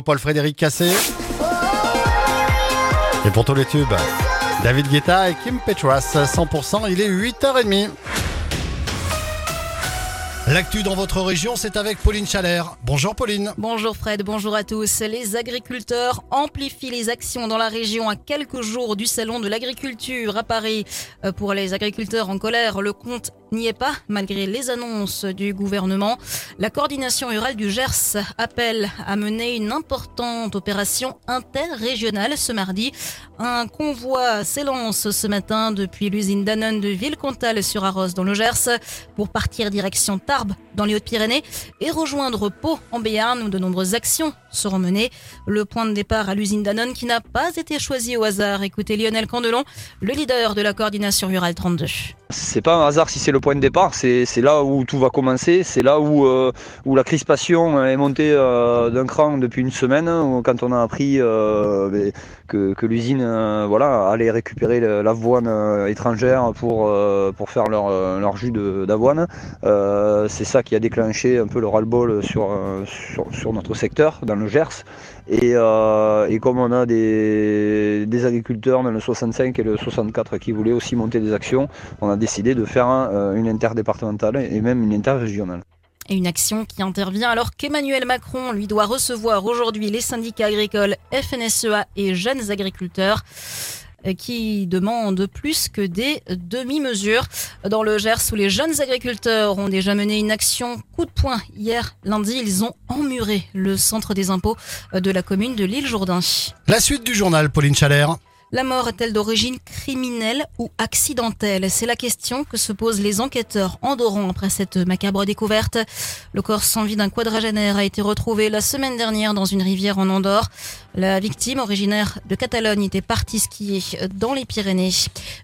Paul Frédéric Cassé. Et pour tous les tubes, David Guetta et Kim Petras, 100%, il est 8h30. L'actu dans votre région, c'est avec Pauline Chalère. Bonjour Pauline. Bonjour Fred, bonjour à tous. Les agriculteurs amplifient les actions dans la région à quelques jours du salon de l'agriculture à Paris. Euh, pour les agriculteurs en colère, le compte n'y est pas malgré les annonces du gouvernement. La coordination rurale du Gers appelle à mener une importante opération interrégionale ce mardi. Un convoi s'élance ce matin depuis l'usine Danone de Villecontal sur Arros dans le Gers pour partir direction Tarbes dans les Hautes-Pyrénées et rejoindre Pau en Béarn où de nombreuses actions seront menées. Le point de départ à l'usine Danone qui n'a pas été choisi au hasard. Écoutez Lionel Candelon, le leader de la coordination rurale 32. C'est pas un hasard si c'est le point de départ, c'est là où tout va commencer, c'est là où, euh, où la crispation est montée euh, d'un cran depuis une semaine, quand on a appris euh, que, que l'usine voilà, allait récupérer l'avoine étrangère pour, pour faire leur, leur jus d'avoine. c'est ça qui a déclenché un peu le ras-le-bol sur, sur, sur, notre secteur, dans le Gers. Et, et comme on a des, des agriculteurs dans le 65 et le 64 qui voulaient aussi monter des actions, on a décidé de faire euh, une interdépartementale et même une interrégionale. Et une action qui intervient alors qu'Emmanuel Macron lui doit recevoir aujourd'hui les syndicats agricoles FNSEA et jeunes agriculteurs euh, qui demandent plus que des demi-mesures. Dans le Gers, où les jeunes agriculteurs ont déjà mené une action coup de poing hier lundi, ils ont emmuré le centre des impôts de la commune de l'île Jourdain. La suite du journal, Pauline Chalère. La mort est-elle d'origine criminelle ou accidentelle? C'est la question que se posent les enquêteurs andorrans après cette macabre découverte. Le corps sans vie d'un quadragénaire a été retrouvé la semaine dernière dans une rivière en Andorre. La victime, originaire de Catalogne, était partie skier dans les Pyrénées.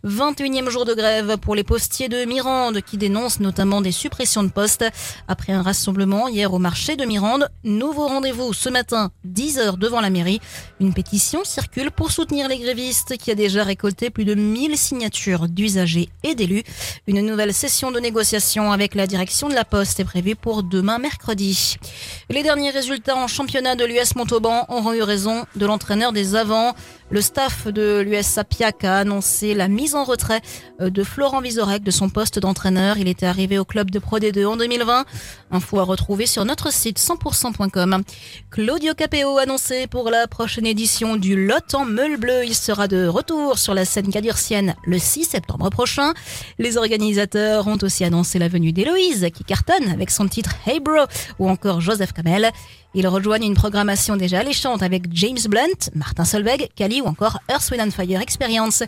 21e jour de grève pour les postiers de Mirande qui dénoncent notamment des suppressions de postes. Après un rassemblement hier au marché de Mirande, nouveau rendez-vous ce matin, 10h devant la mairie. Une pétition circule pour soutenir les grévistes qui a déjà récolté plus de 1000 signatures d'usagers et d'élus. Une nouvelle session de négociation avec la direction de la Poste est prévue pour demain mercredi. Les derniers résultats en championnat de l'US Montauban auront eu raison de l'entraîneur des avants. Le staff de l'US Sapiac a annoncé la mise en retrait euh, de Florent Vizorek de son poste d'entraîneur. Il était arrivé au club de Pro D2 en 2020. Info à retrouver sur notre site 100%.com. Claudio Capeo annoncé pour la prochaine édition du Lot en meule bleu. Il sera de retour sur la scène cadurcienne le 6 septembre prochain. Les organisateurs ont aussi annoncé la venue d'Héloïse qui cartonne avec son titre Hey Bro ou encore Joseph Kamel. Ils rejoignent une programmation déjà alléchante avec James Blunt, Martin Solveig, Ou encore Earth, Wind Fire Experience.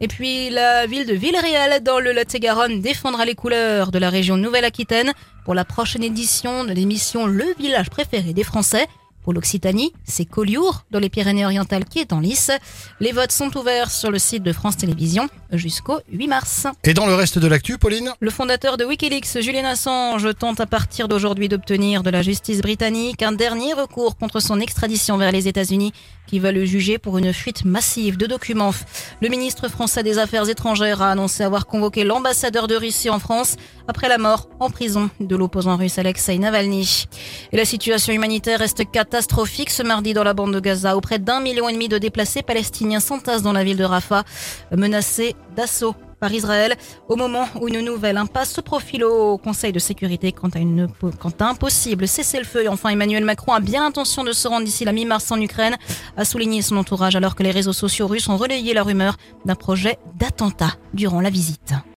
Et puis la ville de Villeréal dans le Lot-et-Garonne défendra les couleurs de la région Nouvelle-Aquitaine pour la prochaine édition de l'émission Le village préféré des Français. Pour l'Occitanie, c'est Collioure, dans les Pyrénées-Orientales, qui est en lice. Les votes sont ouverts sur le site de France Télévisions jusqu'au 8 mars. Et dans le reste de l'actu, Pauline? Le fondateur de Wikileaks, Julian Assange, tente à partir d'aujourd'hui d'obtenir de la justice britannique un dernier recours contre son extradition vers les États-Unis, qui va le juger pour une fuite massive de documents. Le ministre français des Affaires étrangères a annoncé avoir convoqué l'ambassadeur de Russie en France après la mort en prison de l'opposant russe Alexei Navalny. Et la situation humanitaire reste catastrophique ce mardi dans la bande de Gaza, où près d'un million et demi de déplacés palestiniens s'entassent dans la ville de Rafah, menacés d'assaut par Israël au moment où une nouvelle impasse se profile au Conseil de sécurité quant à, une, quant à un possible cessez-le-feu. Et enfin, Emmanuel Macron a bien l'intention de se rendre d'ici la mi-mars en Ukraine, a souligné son entourage alors que les réseaux sociaux russes ont relayé la rumeur d'un projet d'attentat durant la visite.